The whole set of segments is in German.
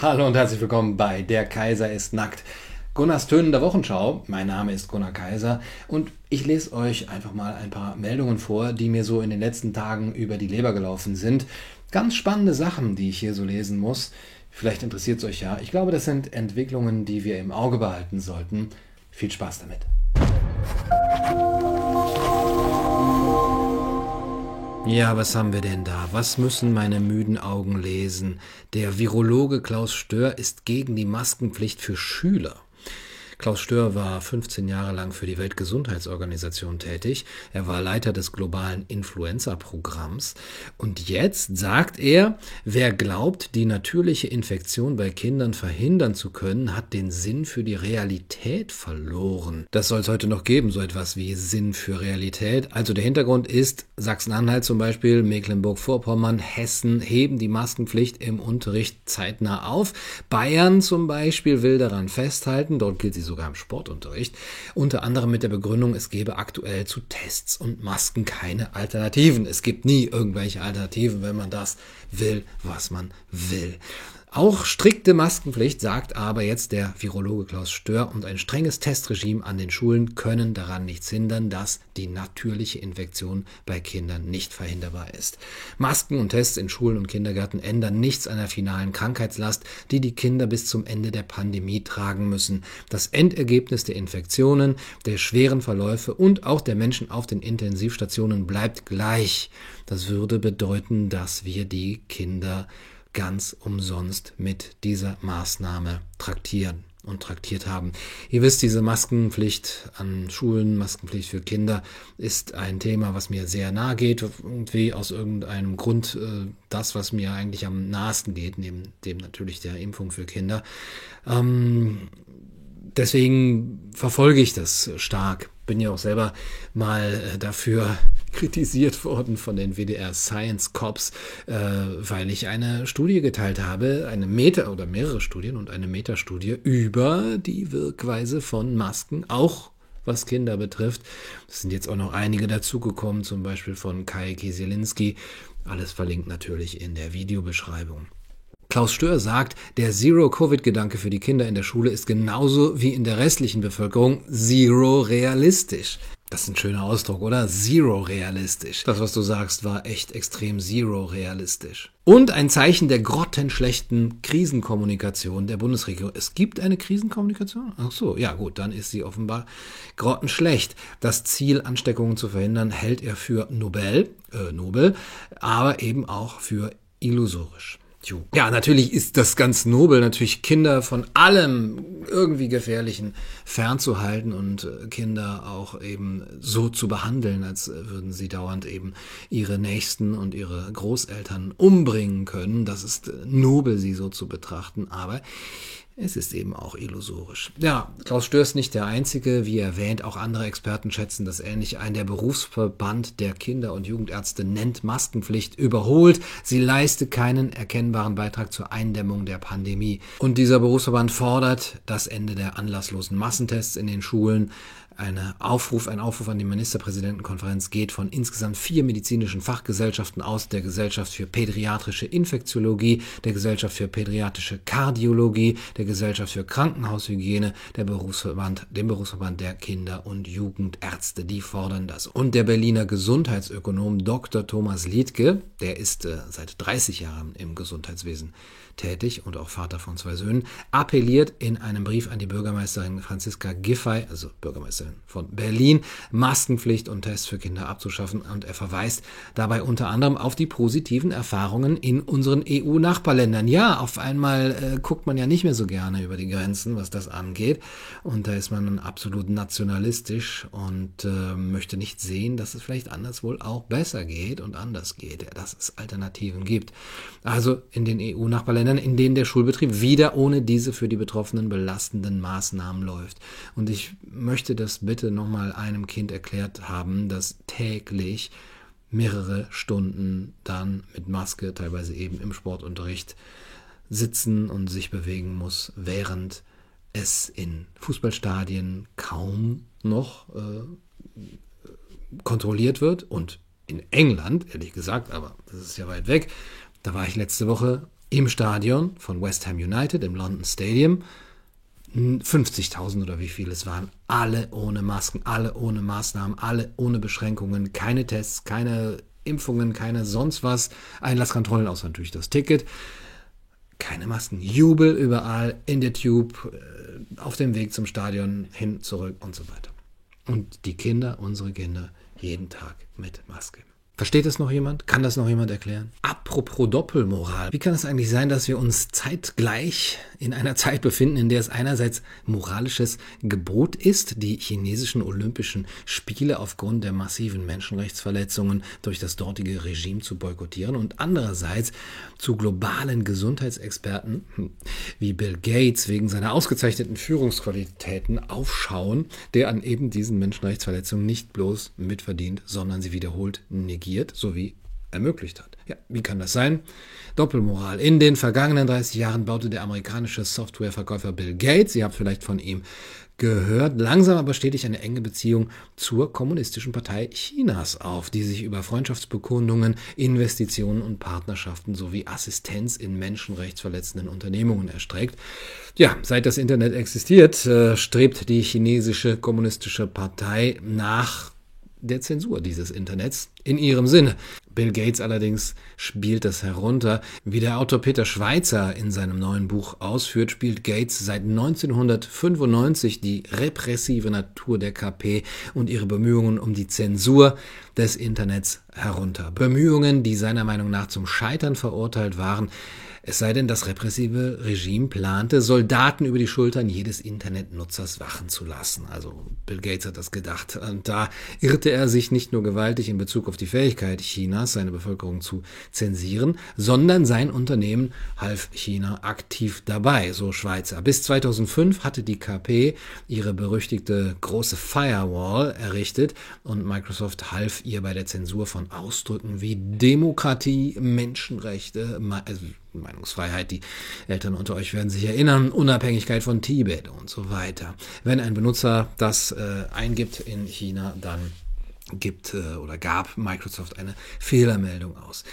Hallo und herzlich willkommen bei Der Kaiser ist nackt. Gunnars tönender Wochenschau. Mein Name ist Gunnar Kaiser und ich lese euch einfach mal ein paar Meldungen vor, die mir so in den letzten Tagen über die Leber gelaufen sind. Ganz spannende Sachen, die ich hier so lesen muss. Vielleicht interessiert es euch ja. Ich glaube, das sind Entwicklungen, die wir im Auge behalten sollten. Viel Spaß damit. Ja, was haben wir denn da? Was müssen meine müden Augen lesen? Der Virologe Klaus Stör ist gegen die Maskenpflicht für Schüler. Klaus Stör war 15 Jahre lang für die Weltgesundheitsorganisation tätig. Er war Leiter des globalen Influenza-Programms. Und jetzt sagt er, wer glaubt, die natürliche Infektion bei Kindern verhindern zu können, hat den Sinn für die Realität verloren. Das soll es heute noch geben, so etwas wie Sinn für Realität. Also der Hintergrund ist, Sachsen-Anhalt zum Beispiel, Mecklenburg-Vorpommern, Hessen heben die Maskenpflicht im Unterricht zeitnah auf. Bayern zum Beispiel will daran festhalten, dort gilt sie sogar im Sportunterricht, unter anderem mit der Begründung, es gebe aktuell zu Tests und Masken keine Alternativen. Es gibt nie irgendwelche Alternativen, wenn man das will, was man will. Auch strikte Maskenpflicht, sagt aber jetzt der Virologe Klaus Stör, und ein strenges Testregime an den Schulen können daran nichts hindern, dass die natürliche Infektion bei Kindern nicht verhinderbar ist. Masken und Tests in Schulen und Kindergärten ändern nichts an der finalen Krankheitslast, die die Kinder bis zum Ende der Pandemie tragen müssen. Das Endergebnis der Infektionen, der schweren Verläufe und auch der Menschen auf den Intensivstationen bleibt gleich. Das würde bedeuten, dass wir die Kinder ganz umsonst mit dieser Maßnahme traktieren und traktiert haben. Ihr wisst, diese Maskenpflicht an Schulen, Maskenpflicht für Kinder ist ein Thema, was mir sehr nahe geht, irgendwie aus irgendeinem Grund äh, das, was mir eigentlich am nahesten geht, neben dem natürlich der Impfung für Kinder. Ähm, deswegen verfolge ich das stark. Bin ja auch selber mal äh, dafür kritisiert worden von den WDR Science Cops, äh, weil ich eine Studie geteilt habe, eine Meta- oder mehrere Studien und eine Metastudie über die Wirkweise von Masken, auch was Kinder betrifft. Es sind jetzt auch noch einige dazugekommen, zum Beispiel von Kai Kieselinski. Alles verlinkt natürlich in der Videobeschreibung. Klaus Stör sagt, der Zero-Covid-Gedanke für die Kinder in der Schule ist genauso wie in der restlichen Bevölkerung zero realistisch. Das ist ein schöner Ausdruck, oder? Zero realistisch. Das, was du sagst, war echt extrem zero realistisch. Und ein Zeichen der grottenschlechten Krisenkommunikation der Bundesregierung. Es gibt eine Krisenkommunikation? Ach so, ja gut, dann ist sie offenbar grottenschlecht. Das Ziel, Ansteckungen zu verhindern, hält er für Nobel, äh, Nobel, aber eben auch für illusorisch. Ja, natürlich ist das ganz nobel, natürlich Kinder von allem irgendwie Gefährlichen fernzuhalten und äh, Kinder auch eben so zu behandeln, als würden sie dauernd eben ihre Nächsten und ihre Großeltern umbringen können. Das ist äh, nobel, sie so zu betrachten, aber es ist eben auch illusorisch. Ja, Klaus Stör ist nicht der Einzige. Wie erwähnt, auch andere Experten schätzen das ähnlich ein. Der Berufsverband der Kinder- und Jugendärzte nennt Maskenpflicht überholt. Sie leiste keinen erkennbaren Beitrag zur Eindämmung der Pandemie. Und dieser Berufsverband fordert das Ende der anlasslosen Massentests in den Schulen, eine Aufruf, ein Aufruf an die Ministerpräsidentenkonferenz geht von insgesamt vier medizinischen Fachgesellschaften aus, der Gesellschaft für pädiatrische Infektiologie, der Gesellschaft für pädiatrische Kardiologie, der Gesellschaft für Krankenhaushygiene, der Berufsverband, dem Berufsverband der Kinder- und Jugendärzte. Die fordern das. Und der Berliner Gesundheitsökonom Dr. Thomas Liedke, der ist äh, seit 30 Jahren im Gesundheitswesen tätig und auch Vater von zwei Söhnen, appelliert in einem Brief an die Bürgermeisterin Franziska Giffey, also Bürgermeisterin von Berlin, Maskenpflicht und Tests für Kinder abzuschaffen und er verweist dabei unter anderem auf die positiven Erfahrungen in unseren EU-Nachbarländern. Ja, auf einmal äh, guckt man ja nicht mehr so gerne über die Grenzen, was das angeht und da ist man absolut nationalistisch und äh, möchte nicht sehen, dass es vielleicht anders wohl auch besser geht und anders geht, dass es Alternativen gibt. Also in den EU-Nachbarländern Ländern, in denen der Schulbetrieb wieder ohne diese für die Betroffenen belastenden Maßnahmen läuft. Und ich möchte das bitte nochmal einem Kind erklärt haben, das täglich mehrere Stunden dann mit Maske, teilweise eben im Sportunterricht, sitzen und sich bewegen muss, während es in Fußballstadien kaum noch äh, kontrolliert wird. Und in England, ehrlich gesagt, aber das ist ja weit weg, da war ich letzte Woche im Stadion von West Ham United im London Stadium. 50.000 oder wie viel es waren, alle ohne Masken, alle ohne Maßnahmen, alle ohne Beschränkungen, keine Tests, keine Impfungen, keine sonst was, Einlasskontrollen, außer natürlich das Ticket, keine Masken, Jubel überall, in der Tube, äh, auf dem Weg zum Stadion, hin, zurück und so weiter. Und die Kinder, unsere Kinder, jeden Tag mit Maske. Versteht das noch jemand? Kann das noch jemand erklären? Apropos Doppelmoral. Wie kann es eigentlich sein, dass wir uns zeitgleich in einer Zeit befinden, in der es einerseits moralisches Gebot ist, die chinesischen Olympischen Spiele aufgrund der massiven Menschenrechtsverletzungen durch das dortige Regime zu boykottieren und andererseits zu globalen Gesundheitsexperten wie Bill Gates wegen seiner ausgezeichneten Führungsqualitäten aufschauen, der an eben diesen Menschenrechtsverletzungen nicht bloß mitverdient, sondern sie wiederholt negiert negiert sowie ermöglicht hat. Ja, wie kann das sein? Doppelmoral. In den vergangenen 30 Jahren baute der amerikanische Softwareverkäufer Bill Gates, ihr habt vielleicht von ihm gehört, langsam aber stetig eine enge Beziehung zur Kommunistischen Partei Chinas auf, die sich über Freundschaftsbekundungen, Investitionen und Partnerschaften sowie Assistenz in menschenrechtsverletzenden Unternehmungen erstreckt. Ja, seit das Internet existiert, äh, strebt die chinesische kommunistische Partei nach der Zensur dieses Internets in ihrem Sinne. Bill Gates allerdings spielt das herunter. Wie der Autor Peter Schweitzer in seinem neuen Buch ausführt, spielt Gates seit 1995 die repressive Natur der KP und ihre Bemühungen um die Zensur des Internets herunter. Bemühungen, die seiner Meinung nach zum Scheitern verurteilt waren, es sei denn, das repressive Regime plante, Soldaten über die Schultern jedes Internetnutzers wachen zu lassen. Also Bill Gates hat das gedacht. Und da irrte er sich nicht nur gewaltig in Bezug auf die Fähigkeit Chinas, seine Bevölkerung zu zensieren, sondern sein Unternehmen half China aktiv dabei, so Schweizer. Bis 2005 hatte die KP ihre berüchtigte große Firewall errichtet und Microsoft half ihr bei der Zensur von Ausdrücken wie Demokratie, Menschenrechte, also Meinungsfreiheit, die Eltern unter euch werden sich erinnern, Unabhängigkeit von Tibet und so weiter. Wenn ein Benutzer das äh, eingibt in China, dann gibt äh, oder gab Microsoft eine Fehlermeldung aus.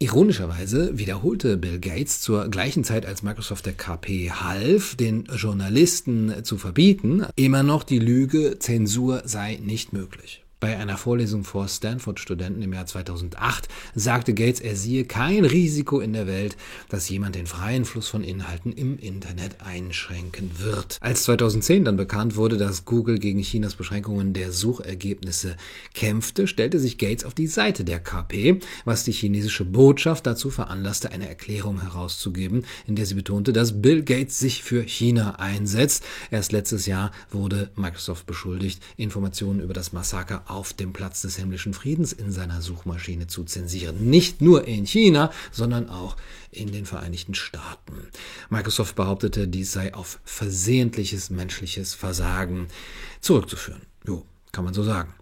Ironischerweise wiederholte Bill Gates zur gleichen Zeit, als Microsoft der KP half, den Journalisten zu verbieten, immer noch die Lüge, Zensur sei nicht möglich. Bei einer Vorlesung vor Stanford-Studenten im Jahr 2008 sagte Gates, er siehe kein Risiko in der Welt, dass jemand den freien Fluss von Inhalten im Internet einschränken wird. Als 2010 dann bekannt wurde, dass Google gegen Chinas Beschränkungen der Suchergebnisse kämpfte, stellte sich Gates auf die Seite der KP, was die chinesische Botschaft dazu veranlasste, eine Erklärung herauszugeben, in der sie betonte, dass Bill Gates sich für China einsetzt. Erst letztes Jahr wurde Microsoft beschuldigt, Informationen über das Massaker auf dem Platz des himmlischen Friedens in seiner Suchmaschine zu zensieren. Nicht nur in China, sondern auch in den Vereinigten Staaten. Microsoft behauptete, dies sei auf versehentliches menschliches Versagen zurückzuführen. Jo, kann man so sagen.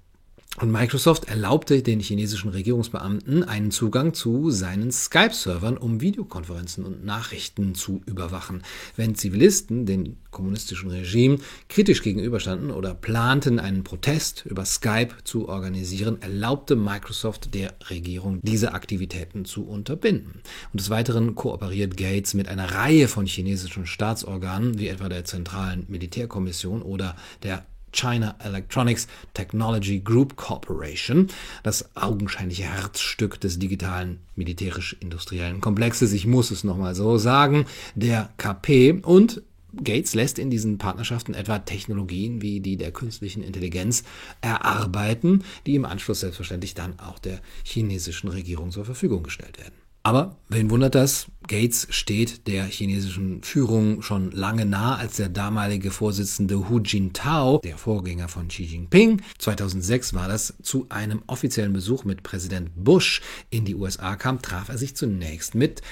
Und Microsoft erlaubte den chinesischen Regierungsbeamten einen Zugang zu seinen Skype-Servern, um Videokonferenzen und Nachrichten zu überwachen. Wenn Zivilisten dem kommunistischen Regime kritisch gegenüberstanden oder planten, einen Protest über Skype zu organisieren, erlaubte Microsoft der Regierung, diese Aktivitäten zu unterbinden. Und des Weiteren kooperiert Gates mit einer Reihe von chinesischen Staatsorganen, wie etwa der Zentralen Militärkommission oder der China Electronics Technology Group Corporation, das augenscheinliche Herzstück des digitalen militärisch-industriellen Komplexes, ich muss es nochmal so sagen, der KP und Gates lässt in diesen Partnerschaften etwa Technologien wie die der künstlichen Intelligenz erarbeiten, die im Anschluss selbstverständlich dann auch der chinesischen Regierung zur Verfügung gestellt werden. Aber wen wundert das? Gates steht der chinesischen Führung schon lange nah, als der damalige Vorsitzende Hu Jintao, der Vorgänger von Xi Jinping, 2006 war das, zu einem offiziellen Besuch mit Präsident Bush in die USA kam, traf er sich zunächst mit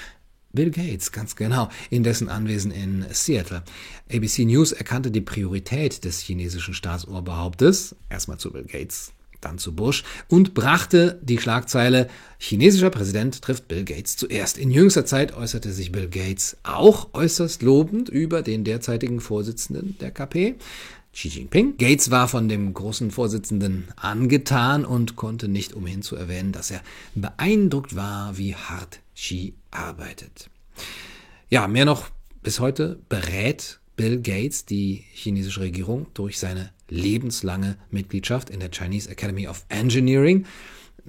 Bill Gates, ganz genau, in dessen Anwesen in Seattle. ABC News erkannte die Priorität des chinesischen Staatsoberhauptes, erstmal zu Bill Gates, dann zu Bush und brachte die Schlagzeile Chinesischer Präsident trifft Bill Gates zuerst. In jüngster Zeit äußerte sich Bill Gates auch äußerst lobend über den derzeitigen Vorsitzenden der KP. Xi Jinping. Gates war von dem großen Vorsitzenden angetan und konnte nicht umhin zu erwähnen, dass er beeindruckt war, wie hart Xi arbeitet. Ja, mehr noch, bis heute berät Bill Gates die chinesische Regierung durch seine lebenslange Mitgliedschaft in der Chinese Academy of Engineering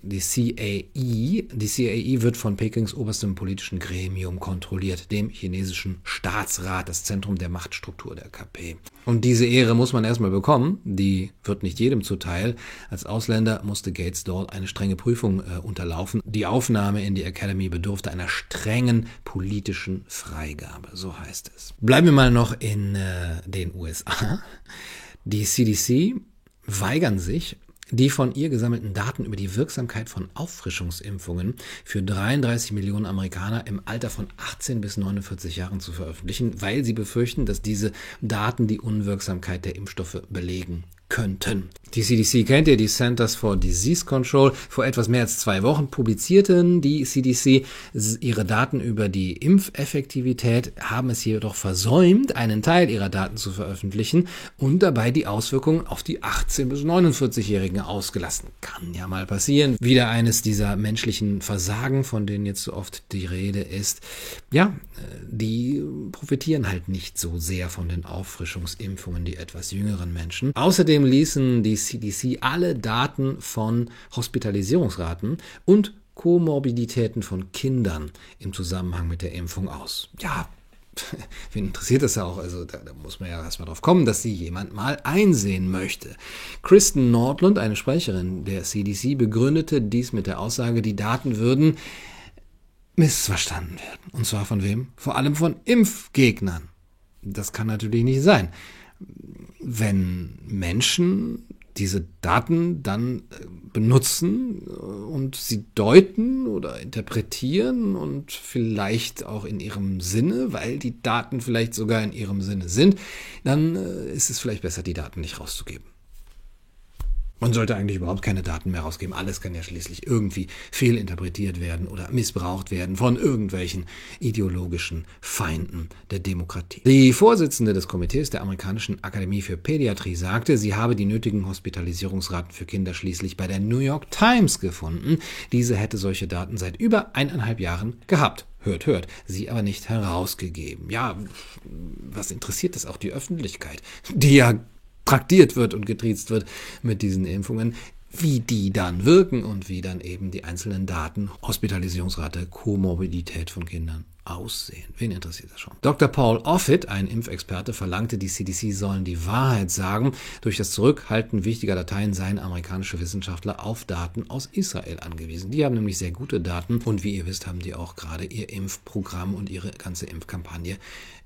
die CAE. Die CAE wird von Pekings oberstem politischen Gremium kontrolliert, dem chinesischen Staatsrat, das Zentrum der Machtstruktur der KP. Und diese Ehre muss man erstmal bekommen, die wird nicht jedem zuteil. Als Ausländer musste Gates dort eine strenge Prüfung äh, unterlaufen. Die Aufnahme in die Academy bedurfte einer strengen politischen Freigabe, so heißt es. Bleiben wir mal noch in äh, den USA. Die CDC weigern sich, die von ihr gesammelten Daten über die Wirksamkeit von Auffrischungsimpfungen für 33 Millionen Amerikaner im Alter von 18 bis 49 Jahren zu veröffentlichen, weil sie befürchten, dass diese Daten die Unwirksamkeit der Impfstoffe belegen könnten. Die CDC kennt ihr, die Centers for Disease Control. Vor etwas mehr als zwei Wochen publizierten die CDC ihre Daten über die Impfeffektivität, haben es jedoch versäumt, einen Teil ihrer Daten zu veröffentlichen und dabei die Auswirkungen auf die 18- bis 49-Jährigen ausgelassen. Kann ja mal passieren. Wieder eines dieser menschlichen Versagen, von denen jetzt so oft die Rede ist. Ja, die profitieren halt nicht so sehr von den Auffrischungsimpfungen, die etwas jüngeren Menschen. Außerdem ließen die CDC alle Daten von Hospitalisierungsraten und Komorbiditäten von Kindern im Zusammenhang mit der Impfung aus. Ja, wen interessiert das ja auch? Also da, da muss man ja erstmal drauf kommen, dass sie jemand mal einsehen möchte. Kristen Nordlund, eine Sprecherin der CDC, begründete dies mit der Aussage, die Daten würden missverstanden werden. Und zwar von wem? Vor allem von Impfgegnern. Das kann natürlich nicht sein. Wenn Menschen diese Daten dann äh, benutzen äh, und sie deuten oder interpretieren und vielleicht auch in ihrem Sinne, weil die Daten vielleicht sogar in ihrem Sinne sind, dann äh, ist es vielleicht besser, die Daten nicht rauszugeben. Man sollte eigentlich überhaupt keine Daten mehr rausgeben. Alles kann ja schließlich irgendwie fehlinterpretiert werden oder missbraucht werden von irgendwelchen ideologischen Feinden der Demokratie. Die Vorsitzende des Komitees der amerikanischen Akademie für Pädiatrie sagte, sie habe die nötigen Hospitalisierungsraten für Kinder schließlich bei der New York Times gefunden. Diese hätte solche Daten seit über eineinhalb Jahren gehabt hört, hört, sie aber nicht herausgegeben. Ja, was interessiert das auch die Öffentlichkeit, die ja traktiert wird und getriezt wird mit diesen Impfungen, wie die dann wirken und wie dann eben die einzelnen Daten, Hospitalisierungsrate, Komorbidität von Kindern aussehen. Wen interessiert das schon? Dr. Paul Offit, ein Impfexperte, verlangte, die CDC sollen die Wahrheit sagen. Durch das Zurückhalten wichtiger Dateien seien amerikanische Wissenschaftler auf Daten aus Israel angewiesen. Die haben nämlich sehr gute Daten und wie ihr wisst, haben die auch gerade ihr Impfprogramm und ihre ganze Impfkampagne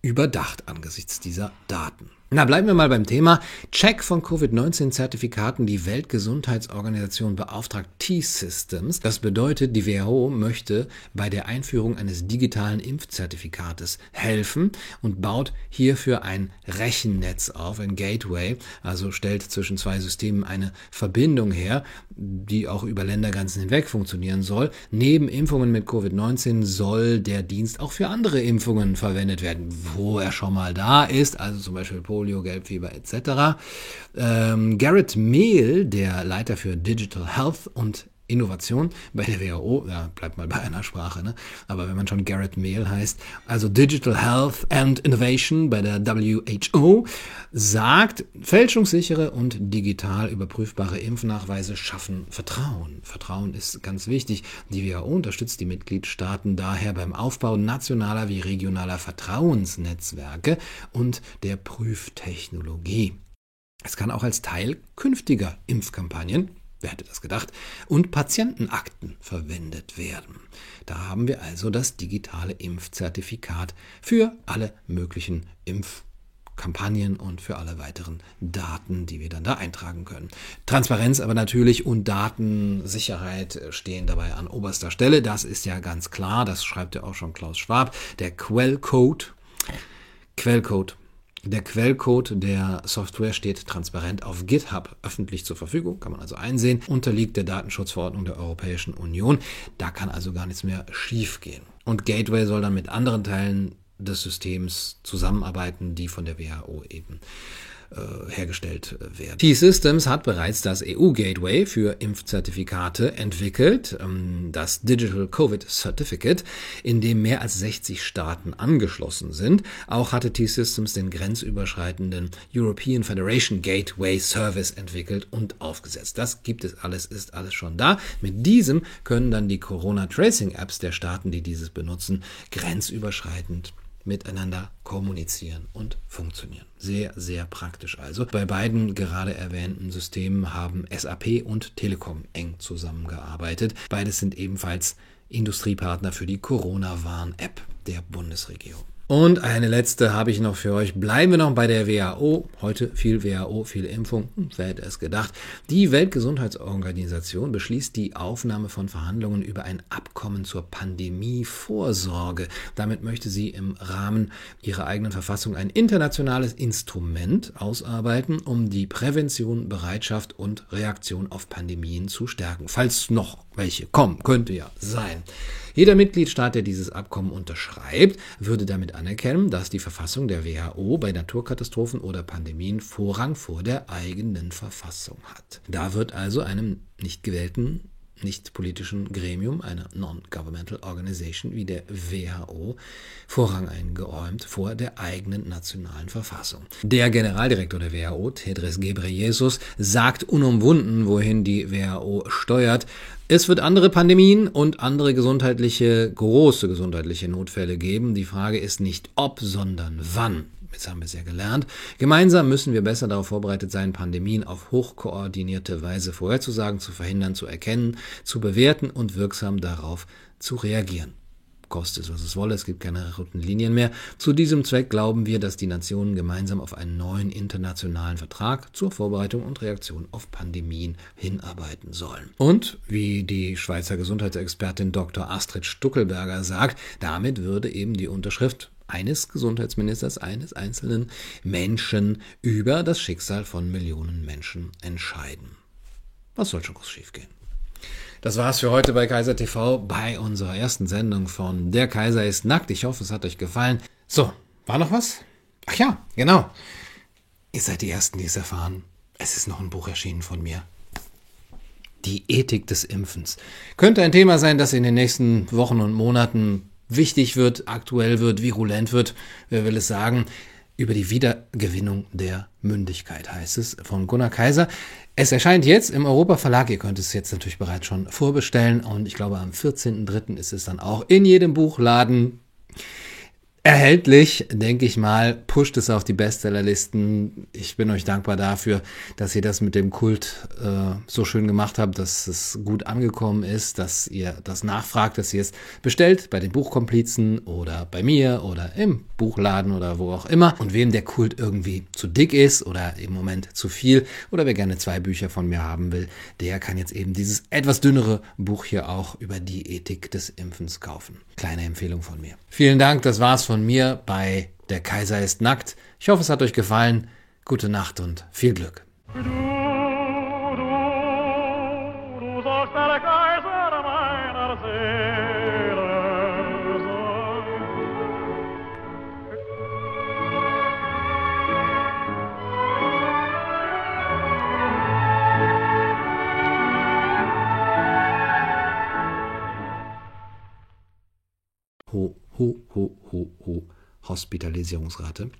überdacht angesichts dieser Daten. Na, bleiben wir mal beim Thema. Check von Covid-19-Zertifikaten. Die Weltgesundheitsorganisation beauftragt T-Systems. Das bedeutet, die WHO möchte bei der Einführung eines digitalen Impfzertifikates helfen und baut hierfür ein Rechennetz auf, ein Gateway, also stellt zwischen zwei Systemen eine Verbindung her, die auch über Ländergrenzen hinweg funktionieren soll. Neben Impfungen mit Covid-19 soll der Dienst auch für andere Impfungen verwendet werden, wo er schon mal da ist, also zum Beispiel Polio, Gelbfieber etc. Ähm, Garrett Mehl, der Leiter für Digital Health und Innovation bei der WHO, ja, bleibt mal bei einer Sprache, ne? aber wenn man schon Garrett Mehl heißt, also Digital Health and Innovation bei der WHO, sagt, fälschungssichere und digital überprüfbare Impfnachweise schaffen Vertrauen. Vertrauen ist ganz wichtig. Die WHO unterstützt die Mitgliedstaaten daher beim Aufbau nationaler wie regionaler Vertrauensnetzwerke und der Prüftechnologie. Es kann auch als Teil künftiger Impfkampagnen wer hätte das gedacht, und Patientenakten verwendet werden. Da haben wir also das digitale Impfzertifikat für alle möglichen Impfkampagnen und für alle weiteren Daten, die wir dann da eintragen können. Transparenz aber natürlich und Datensicherheit stehen dabei an oberster Stelle. Das ist ja ganz klar, das schreibt ja auch schon Klaus Schwab. Der Quellcode, Quellcode der Quellcode der Software steht transparent auf GitHub öffentlich zur Verfügung, kann man also einsehen, unterliegt der Datenschutzverordnung der Europäischen Union. Da kann also gar nichts mehr schiefgehen. Und Gateway soll dann mit anderen Teilen des Systems zusammenarbeiten, die von der WHO eben äh, hergestellt äh, werden. T-Systems hat bereits das EU-Gateway für Impfzertifikate entwickelt, ähm, das Digital Covid Certificate, in dem mehr als 60 Staaten angeschlossen sind. Auch hatte T-Systems den grenzüberschreitenden European Federation Gateway Service entwickelt und aufgesetzt. Das gibt es alles, ist alles schon da. Mit diesem können dann die Corona Tracing Apps der Staaten, die dieses benutzen, grenzüberschreitend miteinander kommunizieren und funktionieren. Sehr, sehr praktisch also. Bei beiden gerade erwähnten Systemen haben SAP und Telekom eng zusammengearbeitet. Beides sind ebenfalls Industriepartner für die Corona-Warn-App der Bundesregierung. Und eine letzte habe ich noch für euch. Bleiben wir noch bei der WHO. Heute viel WHO, viel Impfung. Wer hätte es gedacht? Die Weltgesundheitsorganisation beschließt die Aufnahme von Verhandlungen über ein Abkommen zur Pandemievorsorge. Damit möchte sie im Rahmen ihrer eigenen Verfassung ein internationales Instrument ausarbeiten, um die Prävention, Bereitschaft und Reaktion auf Pandemien zu stärken. Falls noch welche kommen, könnte ja sein. Jeder Mitgliedstaat, der dieses Abkommen unterschreibt, würde damit anerkennen, dass die Verfassung der WHO bei Naturkatastrophen oder Pandemien Vorrang vor der eigenen Verfassung hat. Da wird also einem nicht gewählten nicht politischen Gremium, einer Non-Governmental Organization wie der WHO, Vorrang eingeräumt vor der eigenen nationalen Verfassung. Der Generaldirektor der WHO, Tedros Ghebreyesus, sagt unumwunden, wohin die WHO steuert. Es wird andere Pandemien und andere gesundheitliche, große gesundheitliche Notfälle geben. Die Frage ist nicht ob, sondern wann. Jetzt haben wir es ja gelernt. Gemeinsam müssen wir besser darauf vorbereitet sein, Pandemien auf hochkoordinierte Weise vorherzusagen, zu verhindern, zu erkennen, zu bewerten und wirksam darauf zu reagieren koste es, was es wolle, es gibt keine roten Linien mehr. Zu diesem Zweck glauben wir, dass die Nationen gemeinsam auf einen neuen internationalen Vertrag zur Vorbereitung und Reaktion auf Pandemien hinarbeiten sollen. Und, wie die Schweizer Gesundheitsexpertin Dr. Astrid Stuckelberger sagt, damit würde eben die Unterschrift eines Gesundheitsministers, eines einzelnen Menschen über das Schicksal von Millionen Menschen entscheiden. Was soll schon groß schiefgehen? Das war's für heute bei Kaiser TV, bei unserer ersten Sendung von Der Kaiser ist nackt. Ich hoffe, es hat euch gefallen. So, war noch was? Ach ja, genau. Ihr seid die Ersten, die es erfahren. Es ist noch ein Buch erschienen von mir. Die Ethik des Impfens. Könnte ein Thema sein, das in den nächsten Wochen und Monaten wichtig wird, aktuell wird, virulent wird. Wer will es sagen? über die Wiedergewinnung der Mündigkeit, heißt es von Gunnar Kaiser. Es erscheint jetzt im Europa Verlag. Ihr könnt es jetzt natürlich bereits schon vorbestellen. Und ich glaube, am 14.03. ist es dann auch in jedem Buchladen erhältlich, denke ich mal, pusht es auf die Bestsellerlisten. Ich bin euch dankbar dafür, dass ihr das mit dem Kult äh, so schön gemacht habt, dass es gut angekommen ist, dass ihr das nachfragt, dass ihr es bestellt bei den Buchkomplizen oder bei mir oder im Buchladen oder wo auch immer. Und wem der Kult irgendwie zu dick ist oder im Moment zu viel oder wer gerne zwei Bücher von mir haben will, der kann jetzt eben dieses etwas dünnere Buch hier auch über die Ethik des Impfens kaufen. Kleine Empfehlung von mir. Vielen Dank, das war's von mir bei Der Kaiser ist nackt. Ich hoffe, es hat euch gefallen. Gute Nacht und viel Glück. Hospitalisierungsrate.